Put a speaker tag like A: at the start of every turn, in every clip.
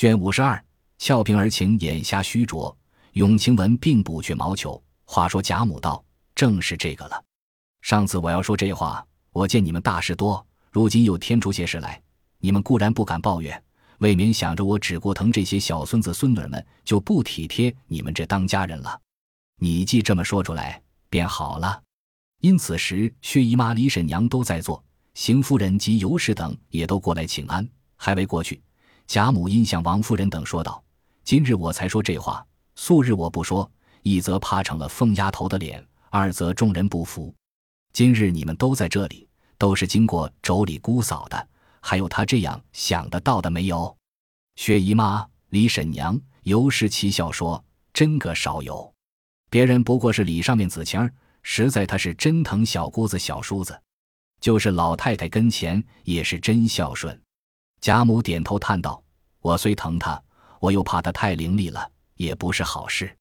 A: 卷五十二，俏平儿情眼瞎虚拙，永晴雯并补却毛球。话说贾母道：“正是这个了。上次我要说这话，我见你们大事多，如今又添出些事来，你们固然不敢抱怨，未免想着我只顾疼这些小孙子孙女们，就不体贴你们这当家人了。你既这么说出来，便好了。因此时，薛姨妈、李婶娘都在座，邢夫人及尤氏等也都过来请安，还未过去。贾母因向王夫人等说道：“今日我才说这话，素日我不说。”一则怕成了疯丫头的脸，二则众人不服。今日你们都在这里，都是经过妯娌姑嫂的，还有他这样想得到的没有？薛姨妈、李婶娘、尤氏齐笑说：“真个少有，别人不过是礼上面子情儿，实在他是真疼小姑子、小叔子，就是老太太跟前也是真孝顺。”贾母点头叹道：“我虽疼他，我又怕他太伶俐了，也不是好事。”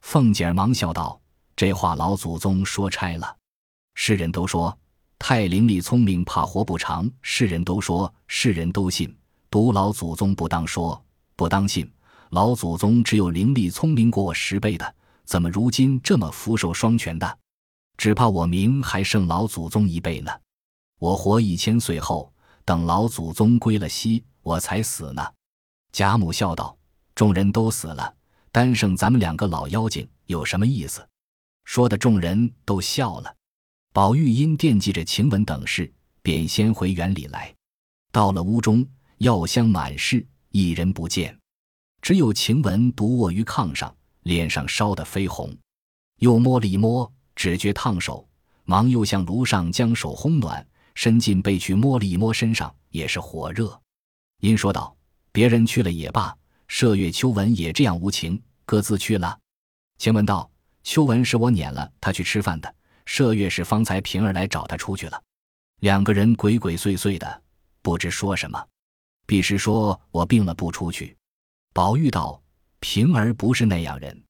A: 凤姐儿忙笑道：“这话老祖宗说差了。世人都说太伶俐聪明怕活不长，世人都说，世人都信，独老祖宗不当说，不当信。老祖宗只有伶俐聪明过我十倍的，怎么如今这么福寿双全的？只怕我命还胜老祖宗一倍呢。我活一千岁后，等老祖宗归了西，我才死呢。”贾母笑道：“众人都死了。”单剩咱们两个老妖精有什么意思？说的众人都笑了。宝玉因惦记着晴雯等事，便先回园里来。到了屋中，药香满室，一人不见，只有晴雯独卧于炕上，脸上烧得绯红。又摸了一摸，只觉烫手，忙又向炉上将手烘暖，伸进被去摸了一摸身上，也是火热。因说道：“别人去了也罢。”麝月、秋纹也这样无情，各自去了。晴雯道：“秋纹是我撵了他去吃饭的，麝月是方才平儿来找他出去了。两个人鬼鬼祟祟的，不知说什么。彼时说我病了不出去。”宝玉道：“平儿不是那样人，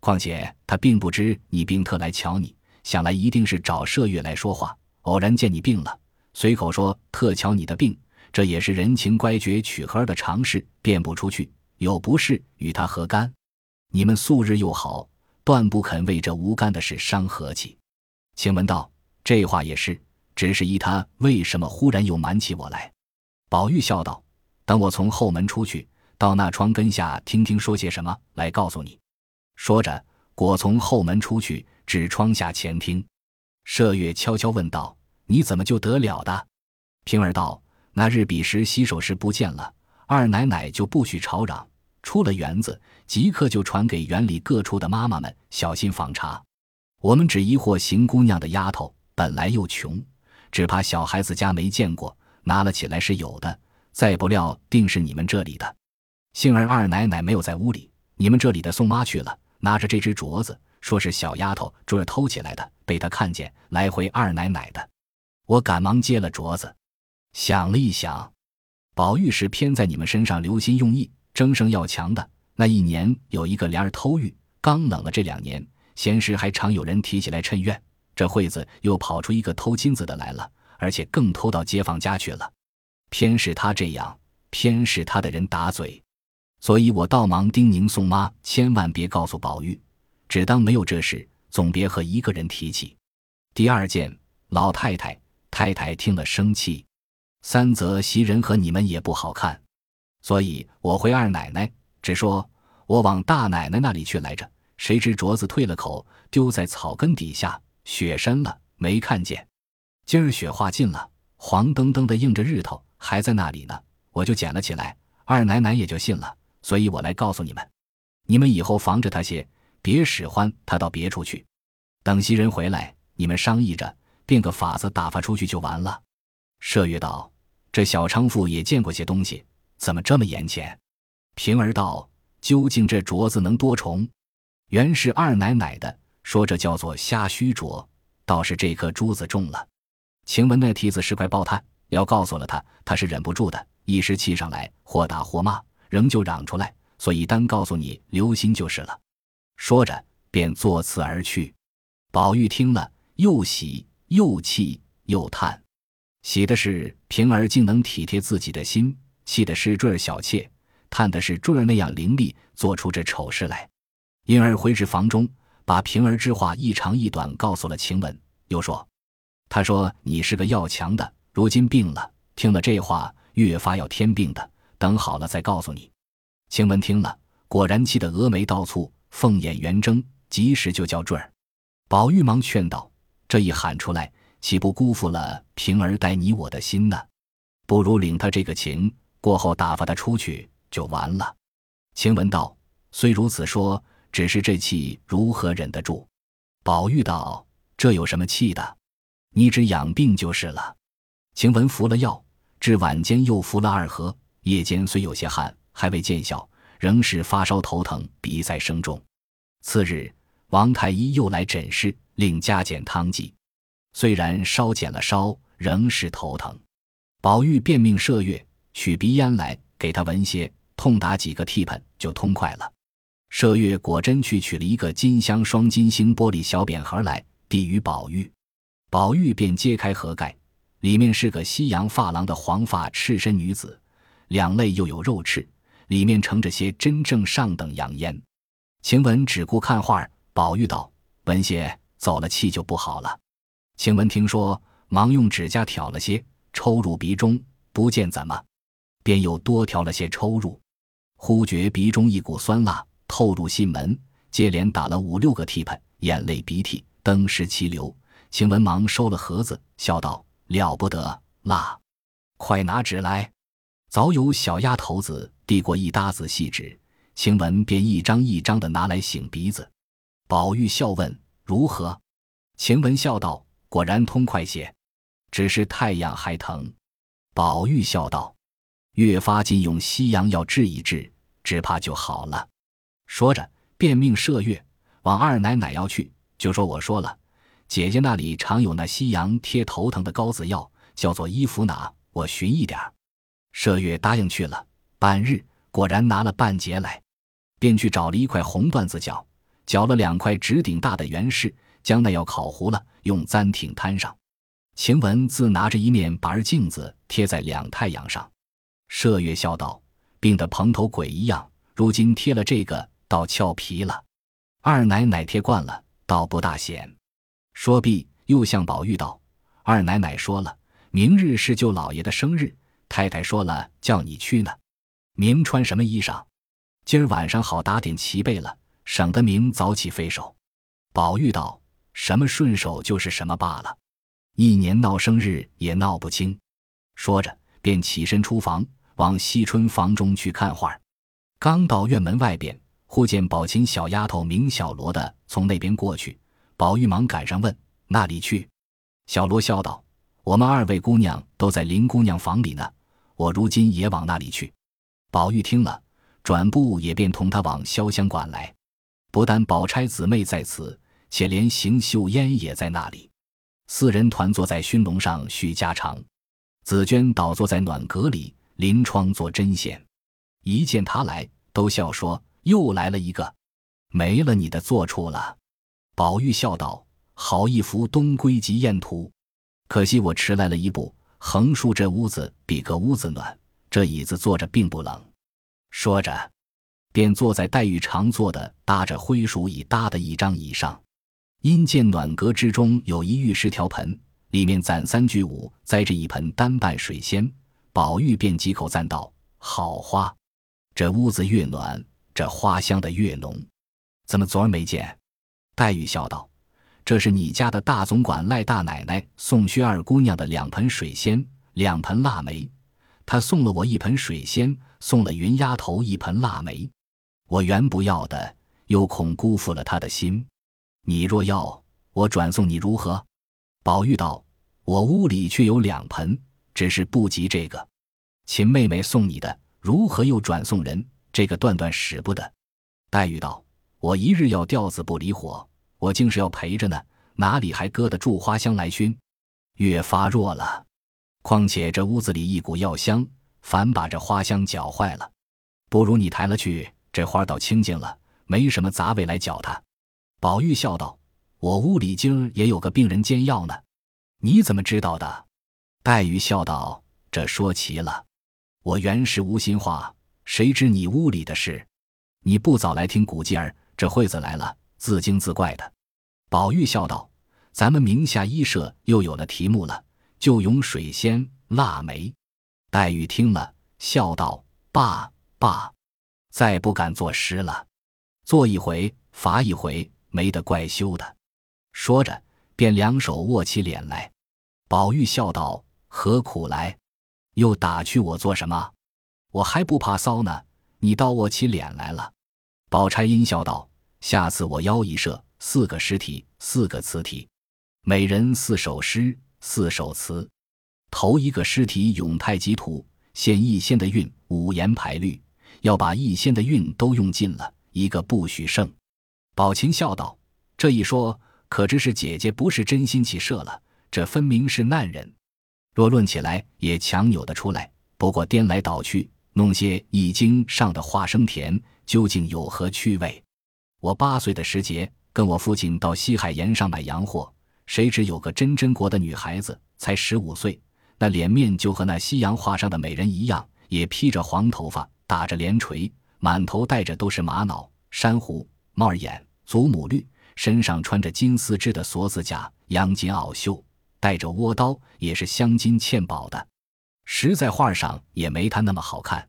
A: 况且他并不知你病，特来瞧你，想来一定是找麝月来说话。偶然见你病了，随口说特瞧你的病，这也是人情乖觉取和的常事，便不出去。”有不是与他何干？你们素日又好，断不肯为这无干的事伤和气。晴雯道：“这话也是，只是依他为什么忽然又瞒起我来。”宝玉笑道：“等我从后门出去，到那窗根下听听说些什么，来告诉你。”说着，果从后门出去，指窗下前听。麝月悄悄问道：“你怎么就得了的？”平儿道：“那日彼时洗手时不见了。”二奶奶就不许吵嚷，出了园子，即刻就传给园里各处的妈妈们小心访查。我们只疑惑邢姑娘的丫头本来又穷，只怕小孩子家没见过，拿了起来是有的。再不料定是你们这里的。幸而二奶奶没有在屋里，你们这里的宋妈去了，拿着这只镯子，说是小丫头珠儿偷起来的，被她看见，来回二奶奶的。我赶忙接了镯子，想了一想。宝玉是偏在你们身上留心用意，争胜要强的。那一年有一个莲儿偷玉，刚冷了这两年，闲时还常有人提起来趁怨。这会子又跑出一个偷金子的来了，而且更偷到街坊家去了。偏是他这样，偏是他的人打嘴，所以我倒忙叮咛宋妈，千万别告诉宝玉，只当没有这事，总别和一个人提起。第二件，老太太太太听了生气。三则袭人和你们也不好看，所以我回二奶奶，只说我往大奶奶那里去来着。谁知镯子退了口，丢在草根底下，雪深了，没看见。今儿雪化尽了，黄澄澄的映着日头，还在那里呢，我就捡了起来。二奶奶也就信了，所以我来告诉你们，你们以后防着他些，别使唤他到别处去。等袭人回来，你们商议着，变个法子打发出去就完了。麝月道：“这小娼妇也见过些东西，怎么这么眼浅？”平儿道：“究竟这镯子能多重？原是二奶奶的，说这叫做虾须镯，倒是这颗珠子重了。”晴雯那蹄子是块爆炭，要告诉了他，他是忍不住的，一时气上来，或打或骂，仍旧嚷出来，所以单告诉你，留心就是了。说着，便作辞而去。宝玉听了，又喜又气又叹。喜的是平儿竟能体贴自己的心，气的是坠儿小妾，叹的是坠儿那样伶俐，做出这丑事来。因而回至房中，把平儿之话一长一短告诉了晴雯，又说：“他说你是个要强的，如今病了，听了这话，越发要添病的。等好了再告诉你。”晴雯听了，果然气得峨眉倒蹙，凤眼圆睁，及时就叫坠儿。宝玉忙劝道：“这一喊出来，岂不辜负了平儿待你我的心呢？不如领他这个情，过后打发他出去就完了。”晴雯道：“虽如此说。”只是这气如何忍得住？宝玉道：“这有什么气的？你只养病就是了。”晴雯服了药，至晚间又服了二合。夜间虽有些汗，还未见效，仍是发烧头疼，鼻塞声重。次日，王太医又来诊视，令加减汤剂。虽然稍减了烧，仍是头疼。宝玉便命麝月取鼻烟来，给他闻些，痛打几个嚏喷，就痛快了。麝月果真去取了一个金镶双金星玻璃小扁盒来，递与宝玉。宝玉便揭开盒盖，里面是个西洋发廊的黄发赤身女子，两肋又有肉翅，里面盛着些真正上等洋烟。晴雯只顾看画儿，宝玉道：“文些走了气就不好了。”晴雯听说，忙用指甲挑了些，抽入鼻中，不见怎么，便又多挑了些抽入，忽觉鼻中一股酸辣。透入心门，接连打了五六个嚏喷，眼泪鼻涕登时齐流。晴雯忙收了盒子，笑道：“了不得，辣！快拿纸来。”早有小丫头子递过一沓子细纸，晴雯便一张一张的拿来擤鼻子。宝玉笑问：“如何？”晴雯笑道：“果然通快些，只是太阳还疼。”宝玉笑道：“越发尽用西洋药治一治，只怕就好了。”说着，便命麝月往二奶奶要去，就说：“我说了，姐姐那里常有那西洋贴头疼的膏子药，叫做伊芙娜，我寻一点。”麝月答应去了。半日，果然拿了半截来，便去找了一块红缎子绞，绞了两块直顶大的圆柿，将那药烤糊了，用簪挺摊上。晴雯自拿着一面板镜子贴在两太阳上。麝月笑道：“病得蓬头鬼一样，如今贴了这个。”倒俏皮了，二奶奶贴惯了，倒不大显。说毕，又向宝玉道：“二奶奶说了，明日是舅老爷的生日，太太说了叫你去呢。明穿什么衣裳？今儿晚上好打点齐备了，省得明早起费手。”宝玉道：“什么顺手就是什么罢了，一年闹生日也闹不清。”说着，便起身出房，往惜春房中去看画。刚到院门外边。忽见宝琴小丫头明小罗的从那边过去，宝玉忙赶上问：“那里去？”小罗笑道：“我们二位姑娘都在林姑娘房里呢，我如今也往那里去。”宝玉听了，转步也便同他往潇湘馆来。不但宝钗姊妹在此，且连邢岫烟也在那里。四人团坐在熏笼上叙家常，紫娟倒坐在暖阁里临窗做针线。一见他来，都笑说。又来了一个，没了你的坐处了。宝玉笑道：“好一幅东归集宴图，可惜我迟来了一步。横竖这屋子比个屋子暖，这椅子坐着并不冷。”说着，便坐在黛玉常坐的搭着灰鼠椅搭的一张椅上。因见暖阁之中有一玉石条盆，里面攒三句五，栽着一盆单瓣水仙。宝玉便几口赞道：“好花！这屋子越暖。”这花香的越浓，怎么昨儿没见？黛玉笑道：“这是你家的大总管赖大奶奶送薛二姑娘的两盆水仙，两盆腊梅。她送了我一盆水仙，送了云丫头一盆腊梅。我原不要的，又恐辜负了他的心。你若要，我转送你如何？”宝玉道：“我屋里却有两盆，只是不及这个。秦妹妹送你的，如何又转送人？”这个断断使不得，黛玉道：“我一日要吊子不离火，我竟是要陪着呢，哪里还搁得住花香来熏？越发弱了。况且这屋子里一股药香，反把这花香搅坏了。不如你抬了去，这花倒清净了，没什么杂味来搅它。”宝玉笑道：“我屋里今儿也有个病人煎药呢，你怎么知道的？”黛玉笑道：“这说齐了，我原是无心话。”谁知你屋里的事？你不早来听古劲儿，这惠子来了，自惊自怪的。”宝玉笑道：“咱们名下医社又有了题目了，就咏水仙、腊梅。”黛玉听了，笑道：“罢罢，再不敢作诗了。做一回罚一回，没得怪羞的。”说着，便两手握起脸来。宝玉笑道：“何苦来？又打趣我做什么？我还不怕骚呢。你倒握起脸来了。”宝钗阴笑道：“下次我邀一社，四个诗体，四个词体，每人四首诗，四首词。头一个诗体《咏太极图》，现一仙的韵，五言排律，要把一仙的运都用尽了，一个不许剩。”宝琴笑道：“这一说，可知是姐姐不是真心起社了？”这分明是难人，若论起来也强扭得出来。不过颠来倒去，弄些易经上的化生田，究竟有何趣味？我八岁的时节，跟我父亲到西海沿上买洋货，谁知有个真真国的女孩子，才十五岁，那脸面就和那西洋画上的美人一样，也披着黄头发，打着连锤，满头戴着都是玛瑙、珊瑚、帽儿眼、祖母绿，身上穿着金丝织的锁子甲，羊锦袄袖。带着倭刀，也是镶金嵌宝的，实在画上也没他那么好看。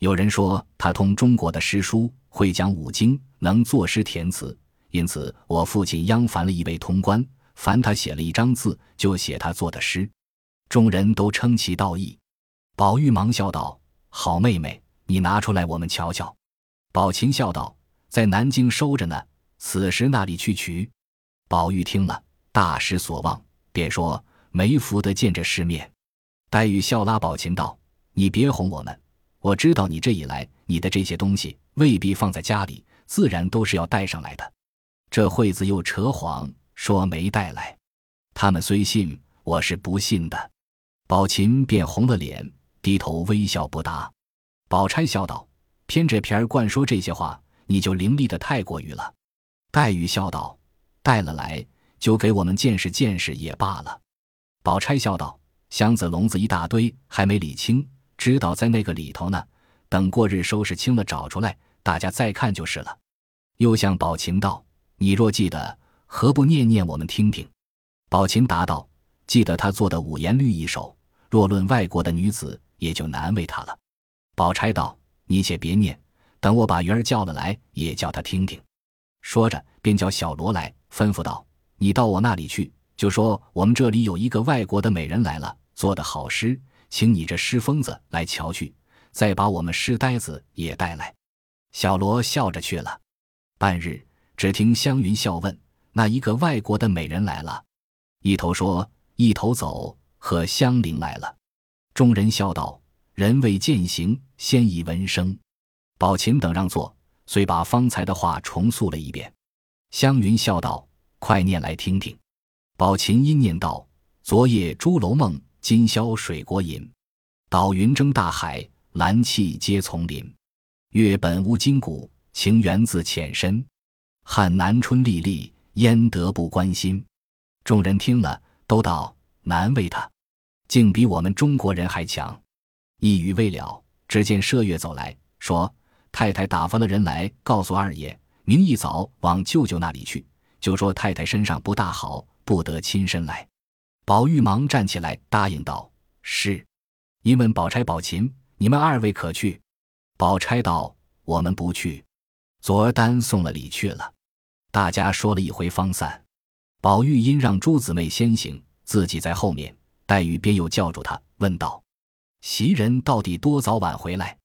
A: 有人说他通中国的诗书，会讲五经，能作诗填词，因此我父亲央烦了一位通关，凡他写了一张字，就写他做的诗。众人都称其道义。宝玉忙笑道：“好妹妹，你拿出来我们瞧瞧。”宝琴笑道：“在南京收着呢，此时那里去取？”宝玉听了，大失所望。便说没福得见这世面，黛玉笑拉宝琴道：“你别哄我们，我知道你这一来，你的这些东西未必放在家里，自然都是要带上来的。这惠子又扯谎说没带来，他们虽信，我是不信的。”宝琴便红了脸，低头微笑不答。宝钗笑道：“偏这片儿惯说这些话，你就伶俐的太过于了。”黛玉笑道：“带了来。”就给我们见识见识也罢了。宝钗笑道：“箱子笼子一大堆，还没理清，知道在那个里头呢。等过日收拾清了，找出来，大家再看就是了。”又向宝琴道：“你若记得，何不念念我们听听？”宝琴答道：“记得他做的五言律一首。若论外国的女子，也就难为他了。”宝钗道：“你且别念，等我把云儿叫了来，也叫他听听。”说着，便叫小罗来，吩咐道。你到我那里去，就说我们这里有一个外国的美人来了，做的好诗，请你这诗疯子来瞧去，再把我们诗呆子也带来。小罗笑着去了。半日，只听湘云笑问：“那一个外国的美人来了？”一头说，一头走，和香菱来了。众人笑道：“人未见形，先已闻声。”宝琴等让座，遂把方才的话重述了一遍。湘云笑道。快念来听听。宝琴因念道：“昨夜朱楼梦，今宵水国饮。岛云争大海，蓝气接丛林。月本无筋骨，情源自浅深。汉南春历历，焉得不关心？”众人听了，都道难为他，竟比我们中国人还强。一语未了，只见麝月走来说：“太太打发了人来告诉二爷，明一早往舅舅那里去。”就说太太身上不大好，不得亲身来。宝玉忙站起来答应道：“是。”因问宝钗、宝琴：“你们二位可去？”宝钗道：“我们不去，昨儿单送了礼去了。”大家说了一回方散。宝玉因让诸姊妹先行，自己在后面。黛玉便又叫住他，问道：“袭人到底多早晚回来？”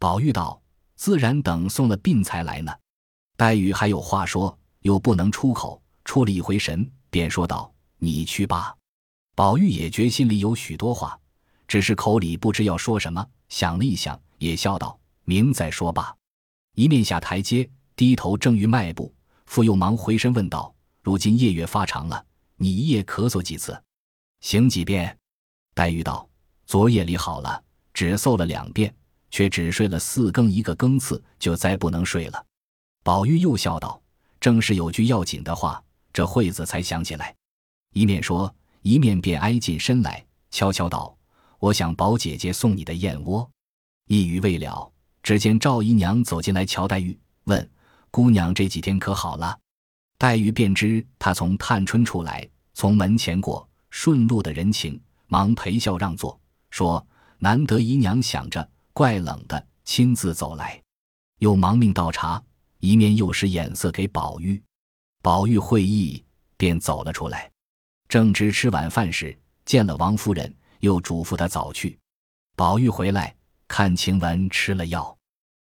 A: 宝玉道：“自然等送了病才来呢。”黛玉还有话说。又不能出口，出了一回神，便说道：“你去吧。”宝玉也觉心里有许多话，只是口里不知要说什么，想了一想，也笑道：“明再说吧。”一面下台阶，低头正欲迈步，复又忙回身问道：“如今夜月发长了，你一夜咳嗽几次？醒几遍？”黛玉道：“昨夜里好了，只嗽了两遍，却只睡了四更一个更次，就再不能睡了。”宝玉又笑道。正是有句要紧的话，这惠子才想起来，一面说，一面便挨近身来，悄悄道：“我想宝姐姐送你的燕窝。”一语未了，只见赵姨娘走进来瞧黛玉，问：“姑娘这几天可好了？”黛玉便知她从探春处来，从门前过，顺路的人情，忙陪笑让座，说：“难得姨娘想着，怪冷的，亲自走来。”又忙命倒茶，一面又使眼色给宝玉。宝玉会意，便走了出来。正值吃晚饭时，见了王夫人，又嘱咐她早去。宝玉回来，看晴雯吃了药，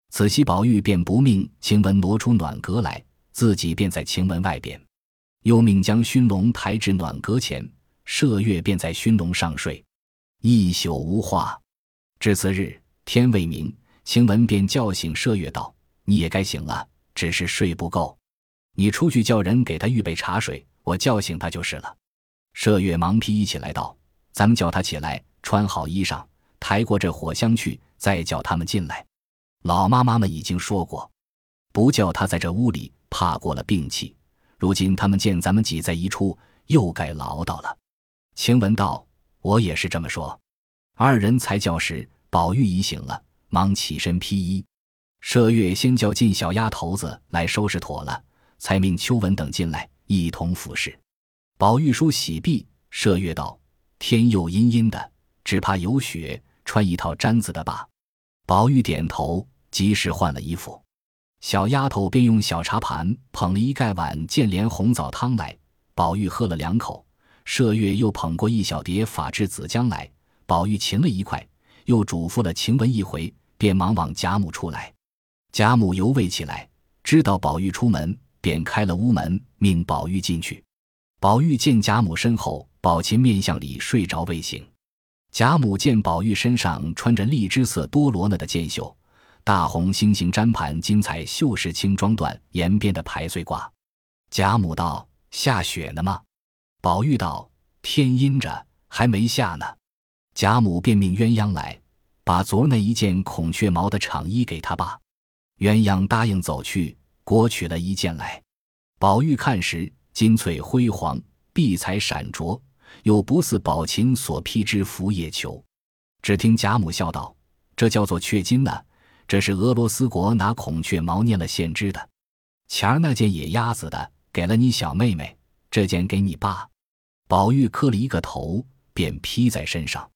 A: 此夕宝玉便不命晴雯挪出暖阁来，自己便在晴雯外边，又命将熏笼抬至暖阁前，麝月便在熏笼上睡，一宿无话。至次日天未明。晴雯便叫醒麝月道：“你也该醒了，只是睡不够。你出去叫人给他预备茶水，我叫醒他就是了。”麝月忙披衣起来道：“咱们叫他起来，穿好衣裳，抬过这火香去，再叫他们进来。老妈妈们已经说过，不叫他在这屋里，怕过了病气。如今他们见咱们挤在一处，又该唠叨了。”晴雯道：“我也是这么说。”二人才叫时，宝玉已醒了。忙起身披衣，麝月先叫进小丫头子来收拾妥了，才命秋纹等进来一同服侍。宝玉梳洗毕，麝月道：“天又阴阴的，只怕有雪，穿一套毡子的吧。”宝玉点头，及时换了衣服。小丫头便用小茶盘捧了一盖碗见莲红枣汤来，宝玉喝了两口。麝月又捧过一小碟法制子浆来，宝玉噙了一块。又嘱咐了晴雯一回，便忙往贾母处来。贾母犹未起来，知道宝玉出门，便开了屋门，命宝玉进去。宝玉见贾母身后，宝琴面向里睡着未醒。贾母见宝玉身上穿着荔枝色多罗呢的箭袖，大红星星砧盘金彩绣饰青装缎沿边的排穗褂。贾母道：“下雪呢吗？”宝玉道：“天阴着，还没下呢。”贾母便命鸳鸯来，把昨儿那一件孔雀毛的氅衣给他吧。鸳鸯答应走去，果取了一件来。宝玉看时，金翠辉煌，碧彩闪灼，又不似宝琴所披之拂叶裘。只听贾母笑道：“这叫做雀金呢，这是俄罗斯国拿孔雀毛念了线织的。前儿那件野鸭子的，给了你小妹妹，这件给你爸。”宝玉磕了一个头，便披在身上。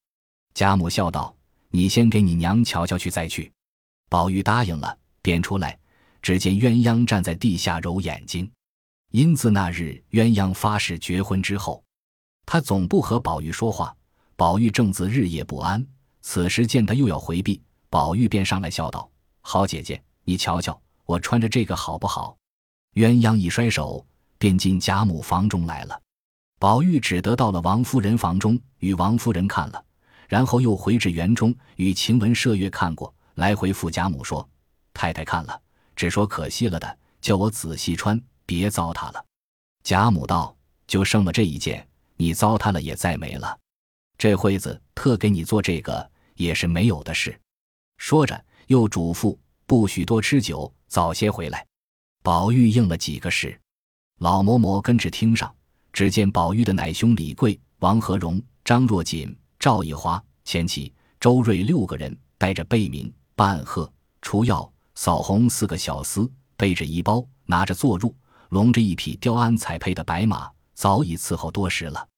A: 贾母笑道：“你先给你娘瞧瞧去，再去。”宝玉答应了，便出来，只见鸳鸯站在地下揉眼睛。因自那日鸳鸯发誓绝婚之后，他总不和宝玉说话。宝玉正自日夜不安，此时见他又要回避，宝玉便上来笑道：“好姐姐，你瞧瞧我穿着这个好不好？”鸳鸯一甩手，便进贾母房中来了。宝玉只得到了王夫人房中，与王夫人看了。然后又回至园中，与晴雯、麝月看过来，回复贾母说：“太太看了，只说可惜了的，叫我仔细穿，别糟蹋了。”贾母道：“就剩了这一件，你糟蹋了也再没了。这会子特给你做这个，也是没有的事。”说着，又嘱咐不许多吃酒，早些回来。宝玉应了几个事，老嬷嬷跟着听上，只见宝玉的奶兄李贵、王和荣、张若锦。赵一花、钱琦、周瑞六个人带着贝明、半鹤、除药、扫红四个小厮，背着一包，拿着坐褥，笼着一匹雕鞍彩配的白马，早已伺候多时了。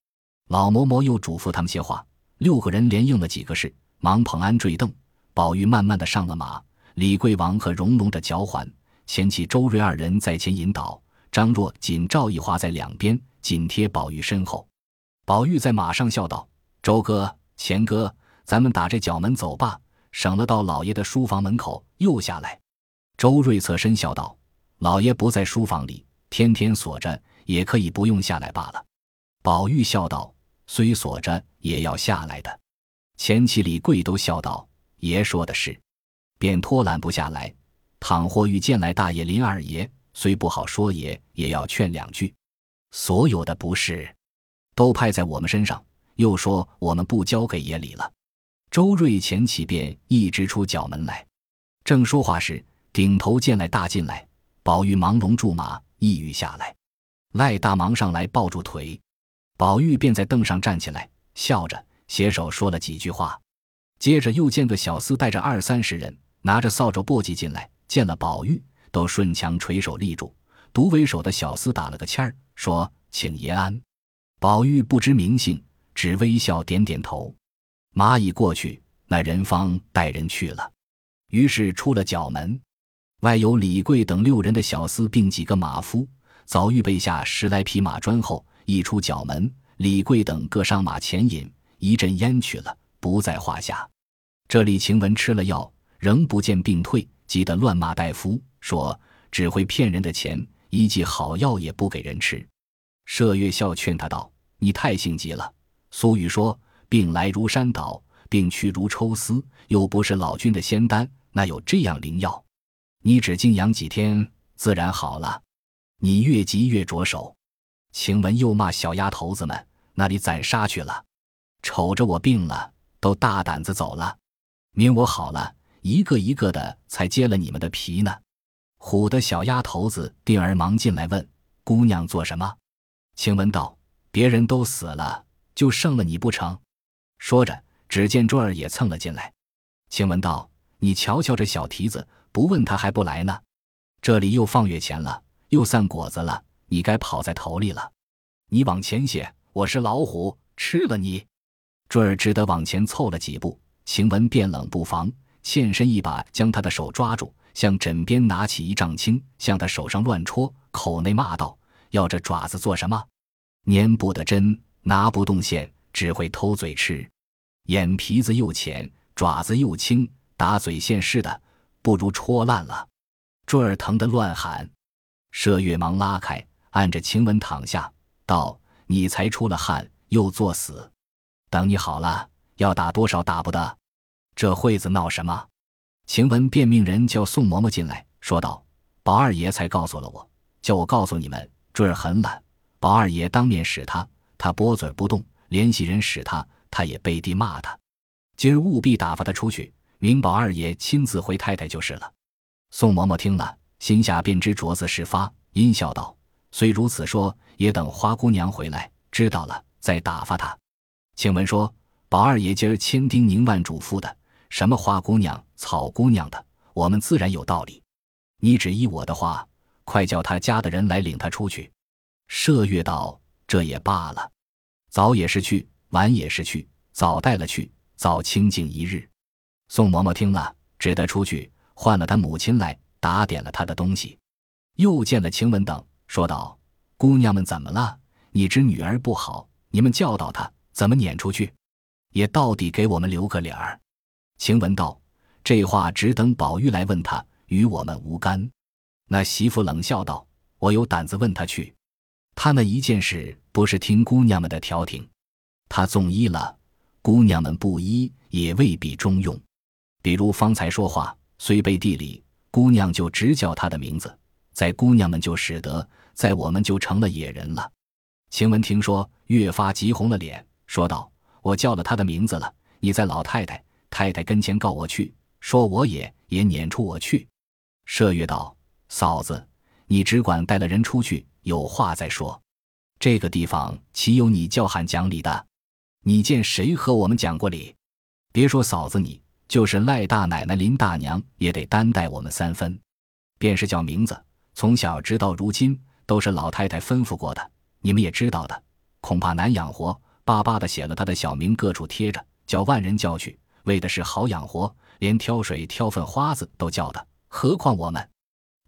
A: 老嬷嬷又嘱咐他们些话，六个人连应了几个事，忙捧鞍坠镫。宝玉慢慢的上了马，李贵王和荣龙的脚环，钱琦、周瑞二人在前引导，张若锦、赵一花在两边紧贴宝玉身后。宝玉在马上笑道。周哥、钱哥，咱们打这角门走吧，省了到老爷的书房门口又下来。周瑞侧身笑道：“老爷不在书房里，天天锁着，也可以不用下来罢了。”宝玉笑道：“虽锁着，也要下来的。”钱七里贵都笑道：“爷说的是。”便拖懒不下来。倘或遇见来大爷、林二爷，虽不好说爷，也要劝两句。所有的不是，都派在我们身上。又说：“我们不交给爷里了。”周瑞前起便一直出角门来，正说话时，顶头见来大进来，宝玉忙龙住马，一语下来。赖大忙上来抱住腿，宝玉便在凳上站起来，笑着携手说了几句话。接着又见个小厮带着二三十人，拿着扫帚簸箕进来，见了宝玉，都顺墙垂手立住。独为首的小厮打了个签儿，说：“请爷安。”宝玉不知名姓，只微笑点点头。蚂蚁过去，那人方带人去了。于是出了角门，外有李贵等六人的小厮，并几个马夫，早预备下十来匹马砖后，一出角门，李贵等各上马前引，一阵烟去了，不在话下。这李晴雯吃了药，仍不见病退，急得乱骂大夫，说只会骗人的钱。一剂好药也不给人吃，麝月笑劝他道：“你太性急了。俗语说，病来如山倒，病去如抽丝，又不是老君的仙丹，哪有这样灵药？你只静养几天，自然好了。你越急越着手。”晴雯又骂小丫头子们：“那里攒杀去了？瞅着我病了，都大胆子走了。免我好了，一个一个的才揭了你们的皮呢。”唬得小丫头子定儿忙进来问：“姑娘做什么？”晴雯道：“别人都死了，就剩了你不成？”说着，只见坠儿也蹭了进来。晴雯道：“你瞧瞧这小蹄子，不问他还不来呢。这里又放月钱了，又散果子了，你该跑在头里了。你往前些，我是老虎，吃了你。”坠儿只得往前凑了几步，晴雯便冷不防，欠身一把将他的手抓住。向枕边拿起一丈青，向他手上乱戳，口内骂道：“要这爪子做什么？粘不得针，拿不动线，只会偷嘴吃。眼皮子又浅，爪子又轻，打嘴线似的，不如戳烂了。”坠儿疼得乱喊。麝月忙拉开，按着晴雯躺下，道：“你才出了汗，又作死，等你好了，要打多少打不得。这会子闹什么？”晴雯便命人叫宋嬷嬷进来，说道：“宝二爷才告诉了我，叫我告诉你们，坠儿很懒。宝二爷当面使他，他拨嘴不动；联系人使他，他也背地骂他。今儿务必打发他出去，明宝二爷亲自回太太就是了。”宋嬷嬷听了，心下便知镯子事发，阴笑道：“虽如此说，也等花姑娘回来，知道了再打发他。”晴雯说：“宝二爷今儿千叮咛万嘱咐的。”什么花姑娘、草姑娘的，我们自然有道理。你只依我的话，快叫他家的人来领他出去。麝月道：“这也罢了，早也是去，晚也是去，早带了去，早清静一日。”宋嬷嬷听了，只得出去唤了他母亲来，打点了他的东西，又见了晴雯等，说道：“姑娘们怎么了？你知女儿不好，你们教导她，怎么撵出去？也到底给我们留个脸儿。”晴雯道：“这话只等宝玉来问他，与我们无干。”那媳妇冷笑道：“我有胆子问他去。他那一件事，不是听姑娘们的调停。他纵依了，姑娘们不依，也未必中用。比如方才说话，虽背地里，姑娘就直叫他的名字，在姑娘们就使得，在我们就成了野人了。”晴雯听说，越发急红了脸，说道：“我叫了他的名字了，你在老太太。”太太跟前告我去，说我也也撵出我去。麝月道：“嫂子，你只管带了人出去，有话再说。这个地方岂有你叫喊讲理的？你见谁和我们讲过理？别说嫂子你，就是赖大奶奶、林大娘也得担待我们三分。便是叫名字，从小直到如今，都是老太太吩咐过的，你们也知道的。恐怕难养活，巴巴的写了他的小名，各处贴着，叫万人叫去。”为的是好养活，连挑水挑粪花子都叫的，何况我们？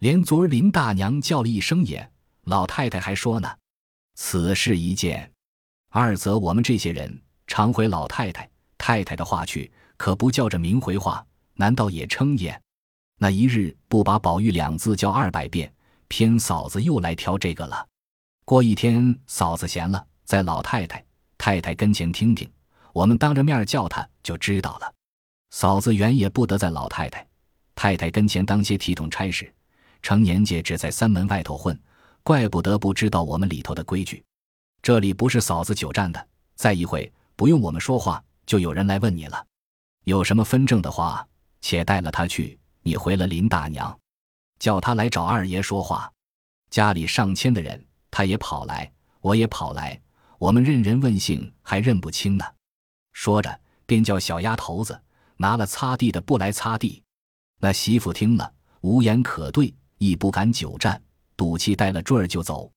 A: 连昨儿林大娘叫了一声也，老太太还说呢。此事一件，二则我们这些人常回老太太、太太的话去，可不叫着名回话，难道也称也？那一日不把宝玉两字叫二百遍，偏嫂子又来挑这个了。过一天嫂子闲了，在老太太、太太跟前听听。我们当着面叫他，就知道了。嫂子原也不得在老太太、太太跟前当些体统差事，成年界只在三门外头混，怪不得不知道我们里头的规矩。这里不是嫂子久站的，再一会不用我们说话，就有人来问你了。有什么分证的话，且带了他去。你回了林大娘，叫他来找二爷说话。家里上千的人，他也跑来，我也跑来，我们认人问姓还认不清呢。说着，便叫小丫头子拿了擦地的布来擦地。那媳妇听了，无言可对，亦不敢久站，赌气带了坠儿就走。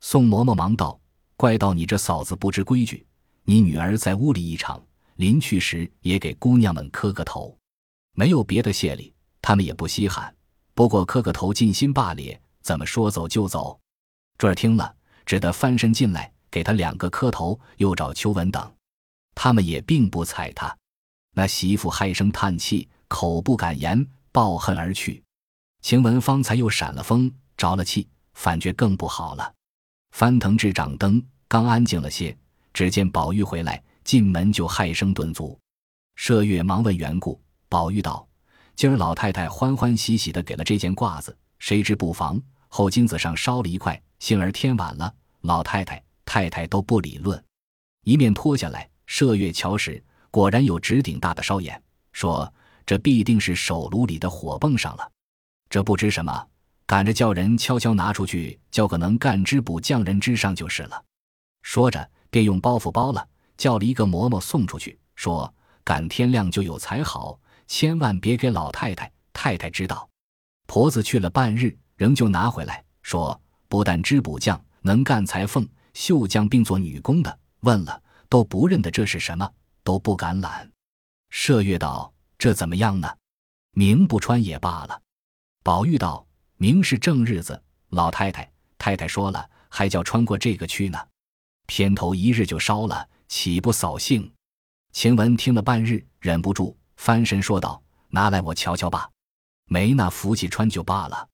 A: 宋嬷嬷忙道：“怪到你这嫂子不知规矩，你女儿在屋里一场，临去时也给姑娘们磕个头，没有别的谢礼，他们也不稀罕。不过磕个头尽心罢咧，怎么说走就走？”坠儿听了，只得翻身进来，给他两个磕头，又找秋文等，他们也并不睬他。那媳妇唉声叹气，口不敢言，抱恨而去。晴雯方才又闪了风，着了气，反觉更不好了。翻腾至掌灯，刚安静了些，只见宝玉回来，进门就害声顿足。麝月忙问缘故，宝玉道：“今儿老太太欢欢喜喜的给了这件褂子，谁知不妨，后金子上烧了一块，幸而天晚了，老太太、太太都不理论。一面脱下来，麝月瞧时。”果然有直顶大的烧眼，说：“这必定是手炉里的火蹦上了。这不知什么，赶着叫人悄悄拿出去，叫个能干织补匠人之上就是了。”说着，便用包袱包了，叫了一个嬷嬷送出去，说：“赶天亮就有才好，千万别给老太太、太太知道。”婆子去了半日，仍旧拿回来，说：“不但织补匠能干裁缝、绣匠，并做女工的，问了都不认得这是什么。”都不敢揽。麝月道：“这怎么样呢？明不穿也罢了。”宝玉道：“明是正日子，老太太、太太说了，还叫穿过这个去呢。偏头一日就烧了，岂不扫兴？”晴雯听了半日，忍不住翻身说道：“拿来我瞧瞧吧，没那福气穿就罢了。”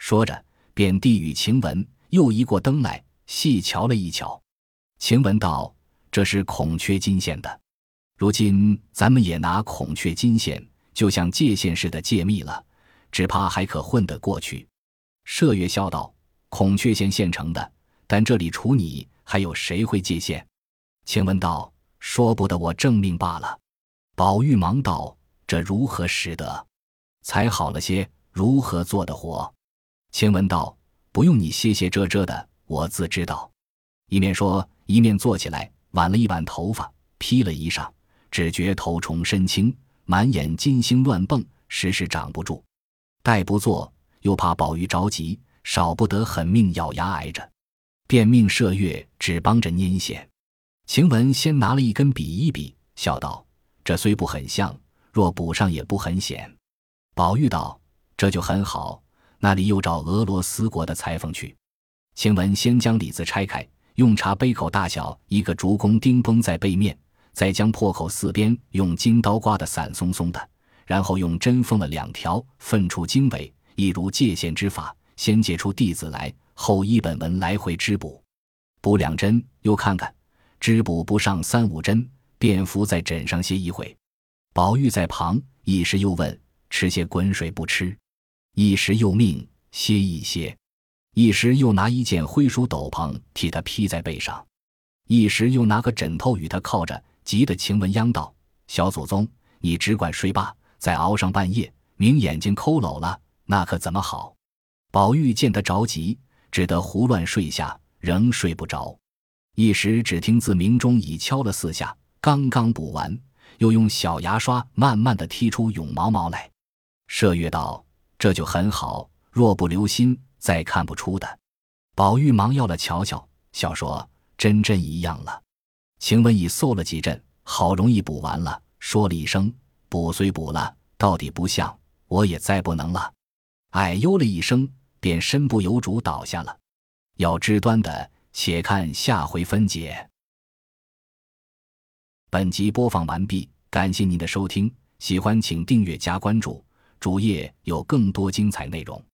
A: 说着，便递与晴雯，又移过灯来细瞧了一瞧。晴雯道：“这是孔雀金线的。”如今咱们也拿孔雀金线，就像借线似的借密了，只怕还可混得过去。麝月笑道：“孔雀线现成的，但这里除你，还有谁会借线？”晴雯道：“说不得我正命罢了。”宝玉忙道：“这如何使得？才好了些，如何做的活？”晴雯道：“不用你歇歇遮遮的，我自知道。”一面说，一面坐起来，挽了一挽头发，披了衣裳。只觉头重身轻，满眼金星乱蹦，时时长不住。待不做，又怕宝玉着急，少不得狠命咬牙挨着，便命麝月只帮着拈线。晴雯先拿了一根比一比，笑道：“这虽不很像，若补上也不很显。”宝玉道：“这就很好，那里又找俄罗斯国的裁缝去？”晴雯先将里子拆开，用茶杯口大小一个竹弓钉绷在背面。再将破口四边用金刀刮得散松松的，然后用针缝了两条，分出经纬，一如界线之法。先借出弟子来，后依本文来回织补，补两针，又看看，织补不上三五针，便伏在枕上歇一会。宝玉在旁，一时又问：“吃些滚水不吃？”一时又命歇一歇，一时又拿一件灰鼠斗篷替他披在背上，一时又拿个枕头与他靠着。急得晴雯央道：“小祖宗，你只管睡吧，再熬上半夜，明眼睛抠搂了，那可怎么好？”宝玉见他着急，只得胡乱睡下，仍睡不着。一时只听自鸣钟已敲了四下，刚刚补完，又用小牙刷慢慢的剔出绒毛毛来。麝月道：“这就很好，若不留心，再看不出的。”宝玉忙要了瞧瞧，笑说：“真真一样了。”晴雯已搜了几阵，好容易补完了，说了一声：“补虽补了，到底不像，我也再不能了。”哎呦了一声，便身不由主倒下了。要知端的，且看下回分解。本集播放完毕，感谢您的收听，喜欢请订阅加关注，主页有更多精彩内容。